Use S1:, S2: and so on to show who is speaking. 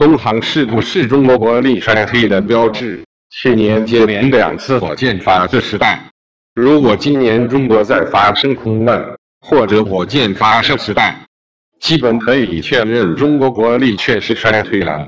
S1: 东航事故是中国国力衰退的标志去年接连两次火箭发射失败如果今年中国再发生空难或者火箭发射失败基本可以确认中国国力确实衰退了。